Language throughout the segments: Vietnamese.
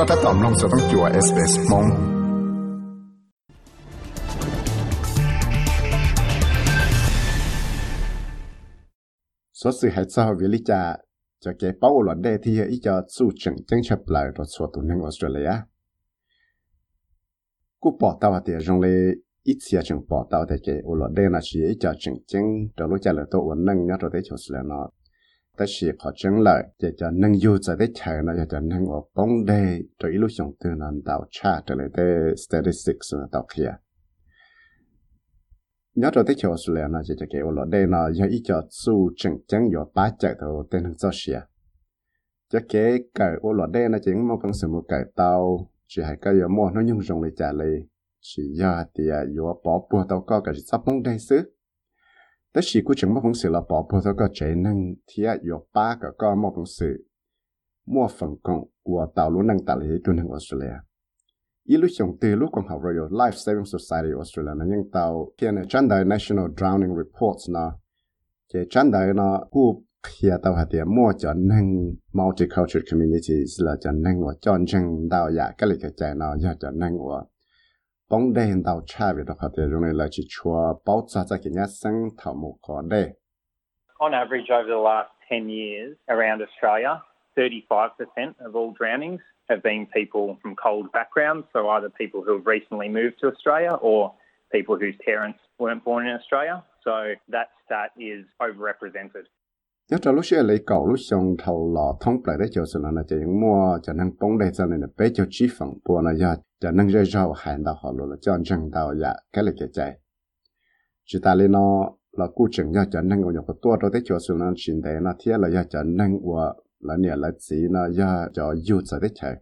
ก็ถ้าตอมลงจะต้องจัวเอสเอสมงสดสื่อให้เจ้าวิลิจาจะเก็บเป้าหลอดได้ที่อีจะสู้จังจังฉับไหลรถสวตุนึงออสเตรเลียกูปอตาวเตียจงเลยอีเสียจังปอตาวแต่เกอหลอดได้นะชีอีจะจังจังเดี๋ยวรู้จักเลยตัววันนึงเนี่ยเราได้ชดเสียเนาะแต่ชีขอ ta chỉ họ chẳng lợi, giờ cho nâng yêu giờ để chạy nó giờ cho nâng ở bóng đề cho ít lúc chúng tôi làm tạo cha trở lại để statistics là đọc kia nhớ cho tới chiều xuống là nó chỉ cho kêu là đây nó giờ ít cho su chứng chứng giờ ba chạy thôi tên thằng sao xia cho kế cái ô là đây nó chỉ mong cần sự một cái tàu chỉ hay cái giờ mua nó nhung rồng để trả lời chỉ giờ thì à, giờ bỏ bùa tàu có cái sắp bóng đề xứ? 但是古种莫红事了，宝宝这个才能贴有八个个莫红事，莫分工我道路能达理都能我说了。一路上对路工好 Royal Life Saving Society Australia 呢，用到现在站在 National Drowning Reports 呢，这站在呢古贴到下点莫叫能 Multicultural Communities 了，叫能我叫正到呀，个里个在呢要叫能我。On average, over the last 10 years around Australia, 35% of all drownings have been people from cold backgrounds, so either people who have recently moved to Australia or people whose parents weren't born in Australia. So that stat is overrepresented. Nhớ cho lúc xưa lấy cầu lúc xong thầu lò thông lại đấy cho sự là chỉ mua cho năng bóng đây cho nên là bé cho chi phần bùa là giờ cho năng rơi rau hành đào họ là cho chân đào dạ cái là chạy chạy chỉ ta lên nó là cú chừng giờ cho năng của tua đó đấy cho sự là chuyện đấy nó thiết là giờ cho năng của là nhà là gì nó giờ cho yêu cho đấy chạy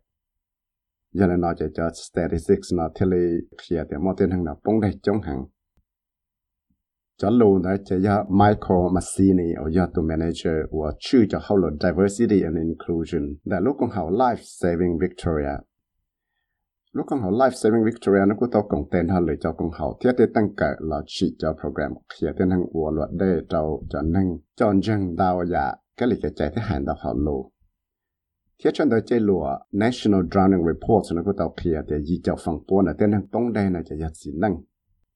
giờ này nó chỉ cho statistics nó thiết lý khi mà tiền hàng nào bóng đây chống hàng cho lâu đấy chỉ giờ Michael Massini ở giờ tụ manager của chữ cho hậu là diversity and inclusion đã lúc con hậu life saving Victoria lúc con hậu life saving Victoria nó cũng tao cộng tên hơn lời cho con hậu thiết để tăng cả là chỉ cho program kia tên hàng của luật để cho cho năng cho dân đào dạ cái lịch cái chạy thế hành đào hậu lù thiết chân đời chơi lùa National Drowning Report nó cũng tao kia để gì cho phần bốn là tên hàng bóng đây là chạy gì năng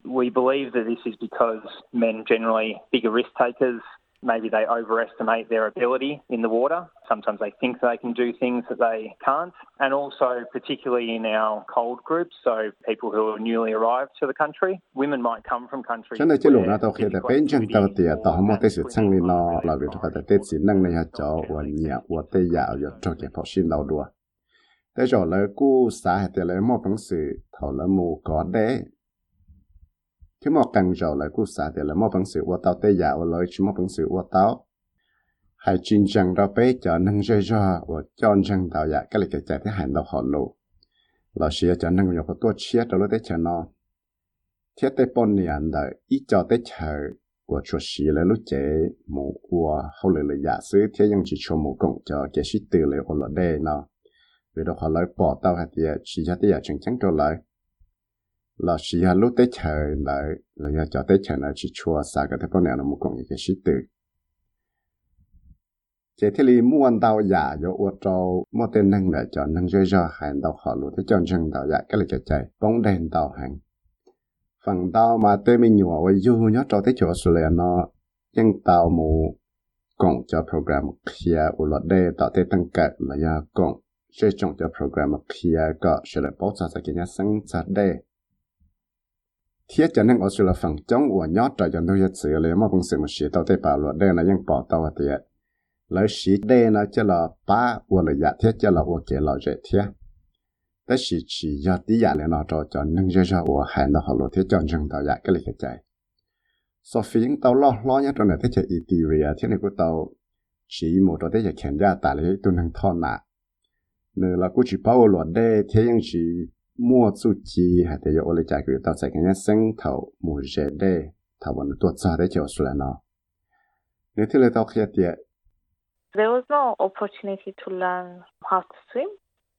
We believe that this is because men generally bigger risk takers. Maybe they overestimate their ability in the water. Sometimes they think they can do things that they can't. And also, particularly in our cold groups, so people who are newly arrived to the country, women might come from countries. cho nên chế lùa nó tao khi để bên chân tao thì tao không có sự sang lên nó là vì phải tết chỉ năng này cho và nhà và tây giả và cho cái học sinh đầu đùa. Thế rồi là cú xã thì là một bằng sự thầu là mù có đấy khi mà cần giàu lại cũng xả thì là mà bằng sự qua tao tây giả và lời chỉ mà bằng sự qua tao. Hai chuyên rằng đó bé cho nâng rơi ra và cho rằng tao giả dạ, cái là cái chạy thế hành đạo họ lộ là xia cho nâng nhập vào tua chia đó lúc đấy cho nó thiết tế bọn này anh đợi ít cho tế chờ của chùa xì là lúc chế dạ mù của hậu lệ là giả sư chỉ cho mù cộng cho cái sĩ tử lệ ổn lộ đề nó vì đó họ lời bỏ tao hạt địa chỉ cho tế giả chân chân cho lời là chỉ là lúc tết chờ là là giờ cho tết chờ là chỉ chua xa cái thế bọn này nó một công cái sĩ tử. Chế thế li mua ăn đào giả cho ô tô mua tên năng để cho năng chơi cho hàng đào họ lúc thế chọn chân đào giả cái là chạy chạy, bóng đèn đào hàng phần đào mà tên mình nhỏ với du nhớ cho tết chỗ sửa nó nhưng đào mù cộng cho program kia ô lọt đê tạo thế tăng cận là giờ cộng sẽ chọn cho program kia có sẽ là bảo cho cái nhà sáng sát đề thiết cho nên ở chỗ là phần chống của nhót trời cho tôi sự là mà bằng sự mà sĩ tao thấy bảo luật đây là những bảo tao thì lấy sĩ đây nó cho là ba của là giả thiết cho là của kia là dễ thiết tất sĩ chỉ do tí giả là nó cho cho nâng dễ cho của hàng đó họ luật thiết cho rừng tao giả cái này chạy so phiến tao lo lo nhất trong này thiết cho Ethiopia thiết này của tao chỉ một trong thiết kiểm tra tại lấy tôi nâng thon nạ nữa là cũng chỉ bảo luật đây thiết những chỉ mua chu chi hay thì yo le cha cái tao sẽ cái sinh thầu mua dễ đây thầu vẫn tuột ra đấy chiều xuống nó nếu thế là tao kia tiệt There was no opportunity to learn how to swim.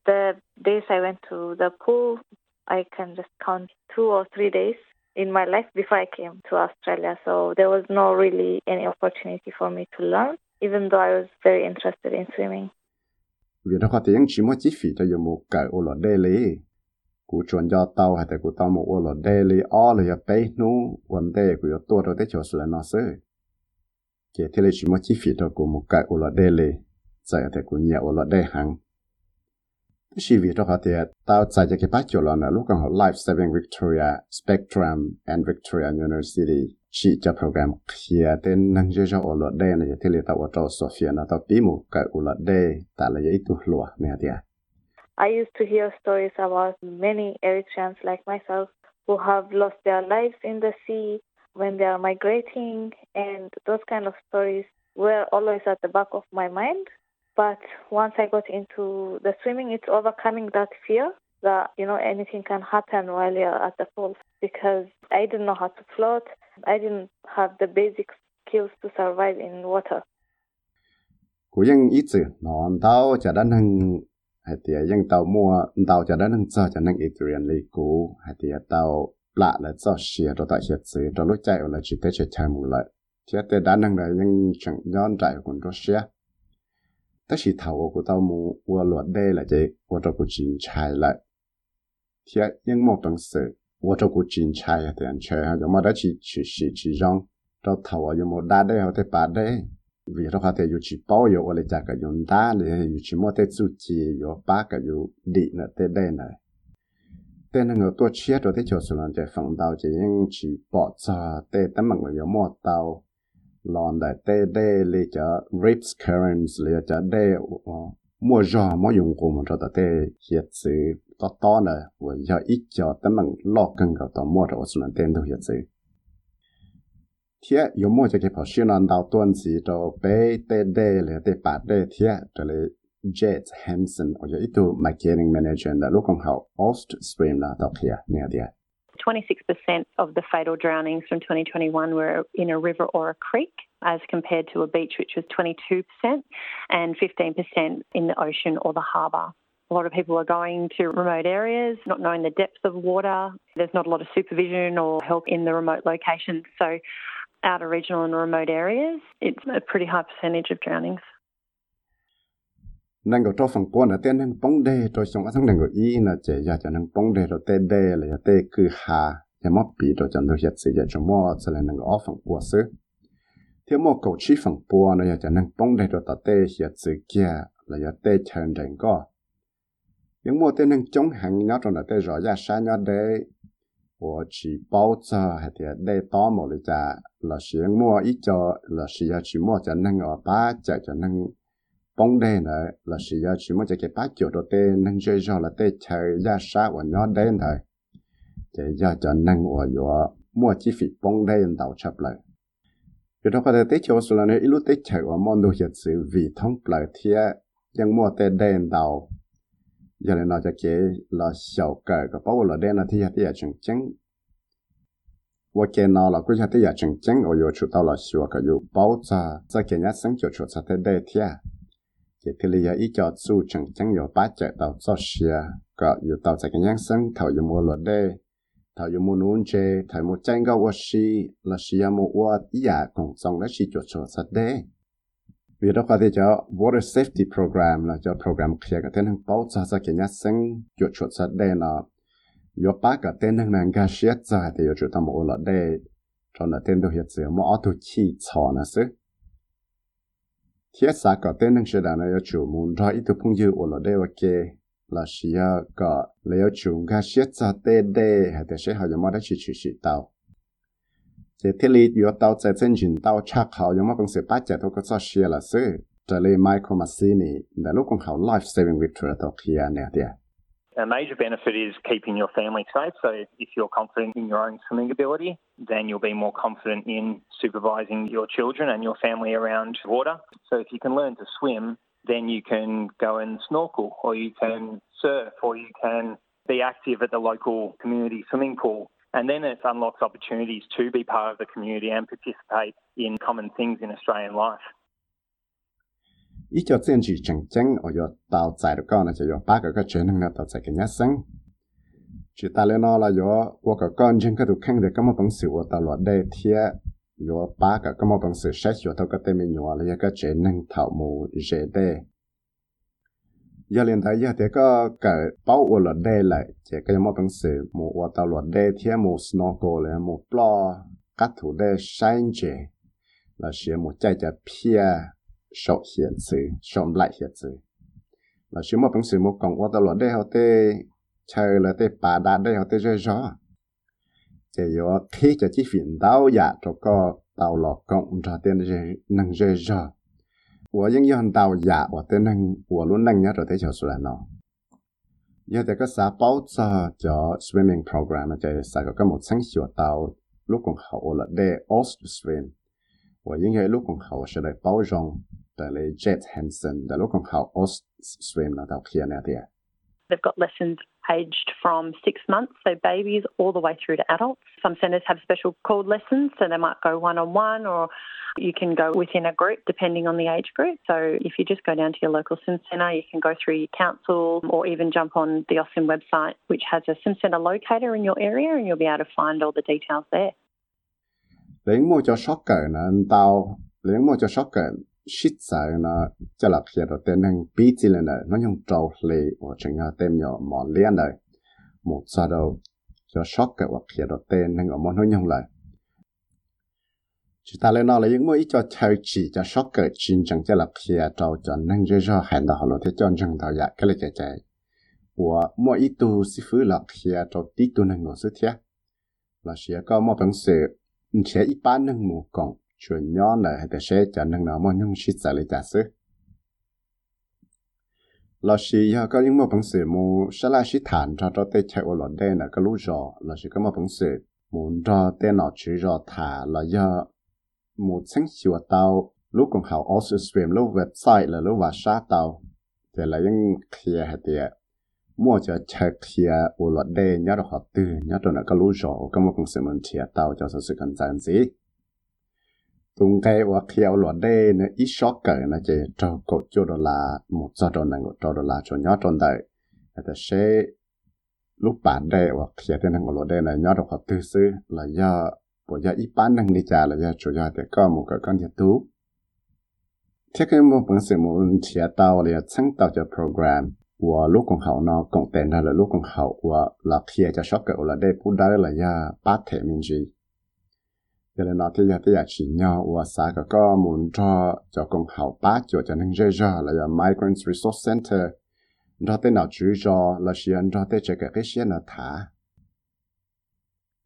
The days I went to the pool, I can just count two or three days in my life before I came to Australia. So there was no really any opportunity for me to learn, even though I was very interested in swimming cú chuẩn cho tàu hay là cú tàu một ô lọ đê lý là nu vấn đề của tôi rồi tới chỗ là nó sẽ chỉ thế là chỉ một chi phí cho của một cái ô lọ đê lý giờ thì nhiều ô lọ hàng đó có thể tao tại cái bắt chỗ là lúc còn học Life Saving Victoria, Spectrum and Victoria University, chỉ cho program kia tên năng cho cho ở luật đây này thì tao ở trong Sofia nó tao bí một cái ở luật đây ta là cái tu lúa này. thì I used to hear stories about many Eritreans like myself who have lost their lives in the sea when they are migrating, and those kind of stories were always at the back of my mind. But once I got into the swimming, it's overcoming that fear that, you know, anything can happen while you're at the pool because I didn't know how to float. I didn't have the basic skills to survive in water. hay thì những tàu mua tàu cho đó nâng cho cho nâng Ethereum lấy cũ hay thì tàu lạ là cho xìa, rồi tại xìa xứ rồi lúc chạy là chỉ tới chạy chạy một lại thì tới đã nâng chẳng nhon chạy của rất xìa. Tất chỉ tàu của tàu mua qua luật đây là chỉ qua cho của chính chạy lại thì nhưng một đồng sự qua cho của chính chạy thì anh chơi hay mà đã chỉ chỉ chỉ chỉ rong. Cho tàu ở một đa đây hoặc thế ba đây vì đó có thể yêu chỉ bao giờ ở lại cái dùng đá để yêu chỉ mua tới chút chỉ yêu ba cái yêu đi nữa tới đây này. Tên là người tôi chia rồi tới cho số lượng chạy phòng tàu chỉ những chỉ bỏ cho tới tấm bằng người yêu mua tàu. Lon đại tê đê lì cho rips currents lì cho đê ờ, mua giò, mua dùng của mình cho tê hiện sự to to nè và giờ ít cho tấm bằng lo cần cầu tao mua rồi xuống tên đâu hiện sự thế có mua cho cái bảo xuyên lần đầu tuần gì cho bé tê đê lì tê bà đê thế cho lì Jet Hansen 或者一度 marketing manager 的，如果好 Oststream 啦，到kia 那啲。26% of the fatal drownings from 2021 were in a river or a creek, as compared to a beach, which was 22%, and 15% in the ocean or the harbour. A lot of people are going to remote areas, not knowing the depth of water. There's not a lot of supervision or help in the remote locations. So, outer regional and remote areas, it's a pretty high percentage of drownings. nang go to phang phần na ten nang pong de to song asang nang go i na che ya cha nang pong de đề te de le ya te ku ha ya mo pi to chan do yat se ya cho mo sa le nang go phang bùa se thiếu mo cầu chi phang bùa na ya cha nang pong de rồi ta te yat se kia là ya te chan rèn go những mo te nang chong hang nhớ to na te ro ya sa nya de 我去包着还得得到某的家，老师摸一脚，老师要去摸着能个把着就能。bóng đê này là sử dụng chỉ một cái bát chỗ đồ tê nâng chơi cho là tê chơi ra sa và nhỏ đen thôi để ra cho nâng và yo mua chi phí bóng đê đầu chấp lại vì đó có thể tê chỗ số là nếu lúc tê chơi và món đồ hiện sự vì thông lại thìยังmua tê đen đầu giờ này nó cho chế là sầu cờ cái bao là đen là thì thì chẳng chẳng và cái nào là cái thì chẳng chẳng ở yêu chúng ta là sầu cái chỗ bao giờ sẽ cái nhà sinh chủ chúng ta thế đây thì à? Cái thì là ít cho chú chẳng chẳng có ba chế tàu cho xe có có tàu cái nhà sinh thầu có mua là đây thầu có mua nuôn chế thầu mua tranh cái vật gì là gì mua vật gì à cũng trong là gì cho chúng ta đây vì đó có thể cho water safety program là cho program kia cái tên hàng bao giờ sẽ cái nhà sinh chuột chuột sẽ đây là yo ba cái tên hàng nàng cái siết ra thì yo chuột tao một là đây. Cho nó tên đồ hiện giờ mà auto chi chọn nó sức thiết xã cái tên hàng sẽ là nó yo chuột muốn ra ít thứ phong dư ở đây ok là chỉ có lấy yo chuột cái xét ra đây đê hay là sẽ họ giống mà chỉ chỉ chỉ tao chỉ thiết lý yếu tàu tại chân trình tàu chắc họ giống mà bằng sự bắt chặt thôi có cho xe là sự trở lại Michael life saving kia A major benefit is keeping your family safe. So, if you're confident in your own swimming ability, then you'll be more confident in supervising your children and your family around water. So, if you can learn to swim, then you can go and snorkel, or you can surf, or you can be active at the local community swimming pool. And then it unlocks opportunities to be part of the community and participate in common things in Australian life. 一叫政治竞争，我要到在的讲呢，就要八个个权能呢，到在个一生。只大了那了要我个干净个都看的，咁么本事我到落地贴，要八个咁么本事，谁学到个对面要了一个权能头目热的。 Giờ liền thấy giờ thì có cái bảo ở luật đây lại, chỉ cái mà bằng sự, một ở tàu luật đây thì một snorkel là một plo cắt thủ đây sáng chế là sẽ một chạy chạy pia sọ hiện sự sọ lại hiện sự. Là sẽ mà bằng sự, một còn ở tàu luật đây họ tê, chơi là tê bà đá đây họ tê rơi gió chỉ có khi cho chi phiền đau dạ cho có tàu lọ cộng ra tiền năng rơi gió 我应用到呀，我的能我论能呀，就得就出来咯。有这个啥包着叫 swimming program 就啥个根本成学到陆公好了的 Ost swim，我应该陆公好是来包容的来 Jet Hansen 的陆公好 Ost swim 那到去那点。 They've got lessons aged from six months, so babies, all the way through to adults. Some centres have special called lessons, so they might go one on one or you can go within a group depending on the age group. So if you just go down to your local sim centre, you can go through your council or even jump on the Austin website, which has a sim centre locator in your area, and you'll be able to find all the details there. 零冇咗 shock 嘅呢，到零冇咗 shock 嘅。 shit sai na cho là khi đó tên năng bị chỉ lên đấy nó nhung trâu lì và chẳng ngờ tên nhỏ mỏ liên đấy một sao đầu cho shock cái hoặc khi đó tên năng ở món nó nhung lại chúng ta lên nói là những mỗi cho chơi chỉ cho shock cái chuyện chẳng cho là khi trâu cho năng dễ cho hẹn đó họ lo thế cho chẳng thảo dạ cái là chạy chạy và mỗi ít tu sư phụ là khi trâu tí tu năng ngồi sư thiết là sẽ có một bằng sự sẽ ít bán năng mù cộng chuẩn nhỏ này hay sẽ cho nâng nó mà nhung sĩ trả lại trả sự là sẽ có những một bằng sự mu sẽ là sĩ thản cho cho tê chạy ở lọt đây là cái lũ rõ là sẽ có một bằng sự muốn cho tê nó chữ rò thả. Là do một sáng chiều tàu lúc còn học also stream lúc website là lúc vào sát tàu thì là những kia hay thì mua cho chạy kia ở luật đề nhớ được họ từ nhớ được là cái lũ rõ cái một bằng sự mình chia tàu cho sự sự cần gì tung cái và khéo lo đây nó ít sót cỡ nó chỉ cho cột cho đô la một giờ đô này một đô la cho nhớ trong đời là sẽ lúc bạn đây và khéo thế này lo đây là nhớ được học tư sư là do bộ do ít bán năng đi trả là do chủ do thì có một cái con thiết tú thế cái một phần sự một chia tàu là sáng tạo cho program của lúc còn hậu nó cộng tên là lúc còn hậu của là khéo cho sót cỡ là đây cũng đó là do bát thể mình gì giờ là nó thì giờ thì giờ chỉ nhau và xã có có muốn cho cho công hậu bá cho cho nên dễ dàng là giờ migrants resource center. Nó tên nào chú cho là chỉ anh cho cái cái xe nó thả.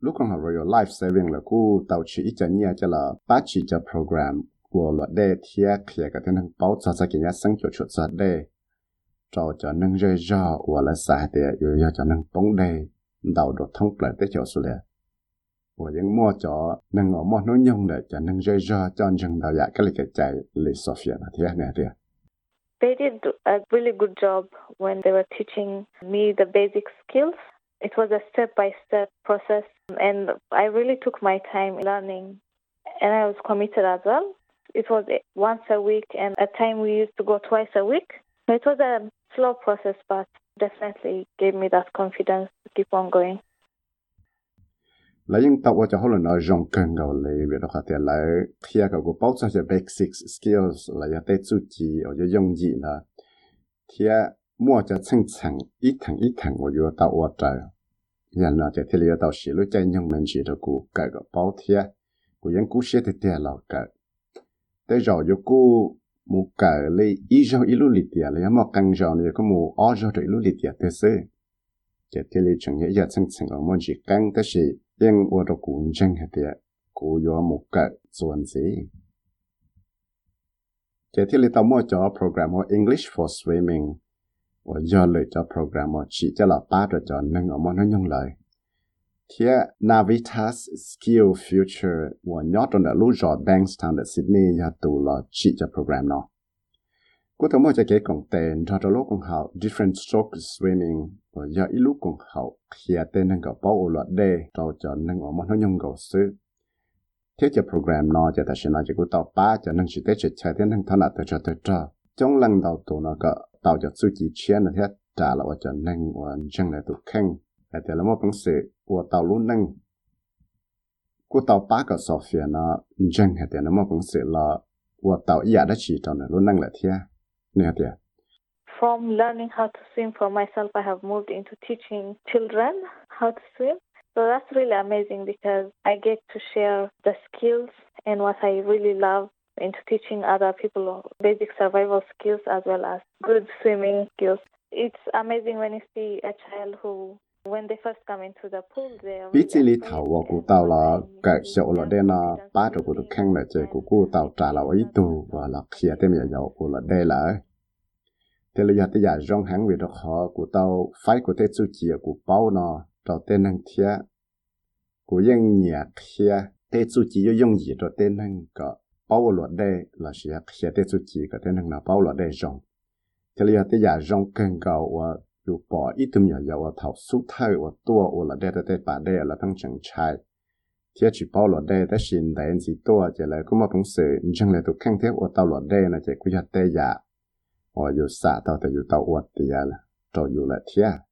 Lúc còn học Royal Life Saving là cô tàu chỉ ít chân nhà cho là bác chỉ cho program của luật đề thiệt thì cái tên hàng bảo cho cái nhà sinh cho chuột sát đề cho cho nên dễ ra và là xã thì rồi cho cho nên bóng đề đầu đột thông lại tới chỗ số lệ và những mua cho nâng ở mua nói nhung để cho nâng rơi ra cho chừng đầu dạ cái lịch cái chạy lịch Sophia là thiệt này thiệt They did a really good job when they were teaching me the basic skills. It was a step by step process, and I really took my time learning, and I was committed as well. It was once a week, and at time we used to go twice a week. So it was a slow process, but definitely gave me that confidence to keep on going lấy những tàu cho họ là nói rộng cần gạo lấy việc đó có thể lấy khi gạo của bao cho basic skills, là ya tế chủ trì ở cho dùng gì là thì mua cho chân chẳng ít thằng ít thằng của yo tàu ở trời. Nhà nó cho thì lấy tàu xí lúc chạy nhung mình chỉ được của cái gạo bao thì của những cú xe thì tiền là cái tới rồi yo cú mu cái lấy ít rồi ít lúc lịch tiền lấy mà càng rồi thì có mu ở rồi ít lúc lịch tiền thế chứ chỉ thì lấy chẳng nhớ giờ chân chẳng ở môn chỉ càng tới gì 因我的古正系啲古有木嘅算是。这天你到末咗 program 我 English for swimming，我要嚟咗 program 我 chỉ cho là ba rồi cho nên ở món nó nhung Navitas Skill Future 我 nhớ trong đó lúc rồi Bankstown ở Sydney ya tụ là chỉ cho program nó. Cô thấy mỗi cái cái còn tên cho cho lúc còn học different stroke swimming và giờ ít lúc còn hậu khía tên nên có bao ở loạt đề tàu cho nên ở món nó nhung cầu sư thế cho program nó, cho ta sẽ nói cho cô tàu ba cho nên chỉ tế chỉ chạy tên nên thân nào tới cho tới cho trong lần đầu tụ nó có tàu cho suy chỉ chiến là thế, trả lại cho nên và chân là tụ khen là thế là một bằng sự của tàu luôn nâng của tàu ba cái Sophia nó chân là thế là một bằng sự là của tàu ý đã chỉ tàu nó luôn nâng là thế. Nè thế from learning how to swim for myself, I have moved into teaching children how to swim. So that's really amazing because I get to share the skills and what I really love into teaching other people basic survival skills as well as good swimming skills. It's amazing when you see a child who when they first come into the pool they are biết chỉ lý thảo và cụ tàu là cái sổ là đen là ba chỗ cụ được khăn là chơi cụ cụ tàu trả là ý tù và là khía thêm giờ dầu cụ là đây là thế là giờ tới giờ rong hàng về được họ của tao phải của tết suy chia của bao nó cho tên năng thia của dân nhà thia tết suy chia cho gì cho tên năng có bao luật đây là sẽ sẽ tết suy chia có tên năng nào bao luật đây rong. Thế là giờ tới giờ rong cần cầu và dù bỏ ít thêm nhỏ dầu và thảo su thay và tua và là đây là tết bà đây là thằng chẳng trai. Thế chỉ bao luật đây đã xin đại anh gì tua, chỉ là cũng mà phóng sự, nhưng lại là khen khăng thế và tao luật đây là chỉ quy hoạch tới giờ 我有啥到的有到我的呀了，都有了天。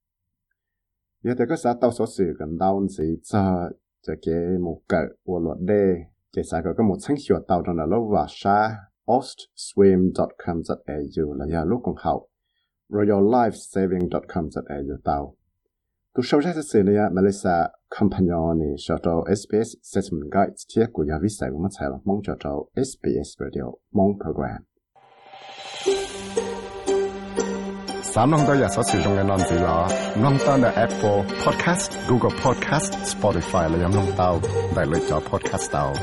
有这个啥到所是个脑子这这个木个我落的，这啥个个木成学到的了罗瓦沙 ostswim.com.au 了呀，路更好 royallifesaving.com.au 到。tu sau ra sẽ là Malaysia company ni cho to SBS Assessment Guide thiết của giáo viên sai của mắt sai là mong cho to SBS Radio mong program 三弄到日所使用嘅单字啦，弄到嘅 Apple Podcast、Google Podcast、Spotify 嚟饮弄到，嚟嚟咗 Podcast 到。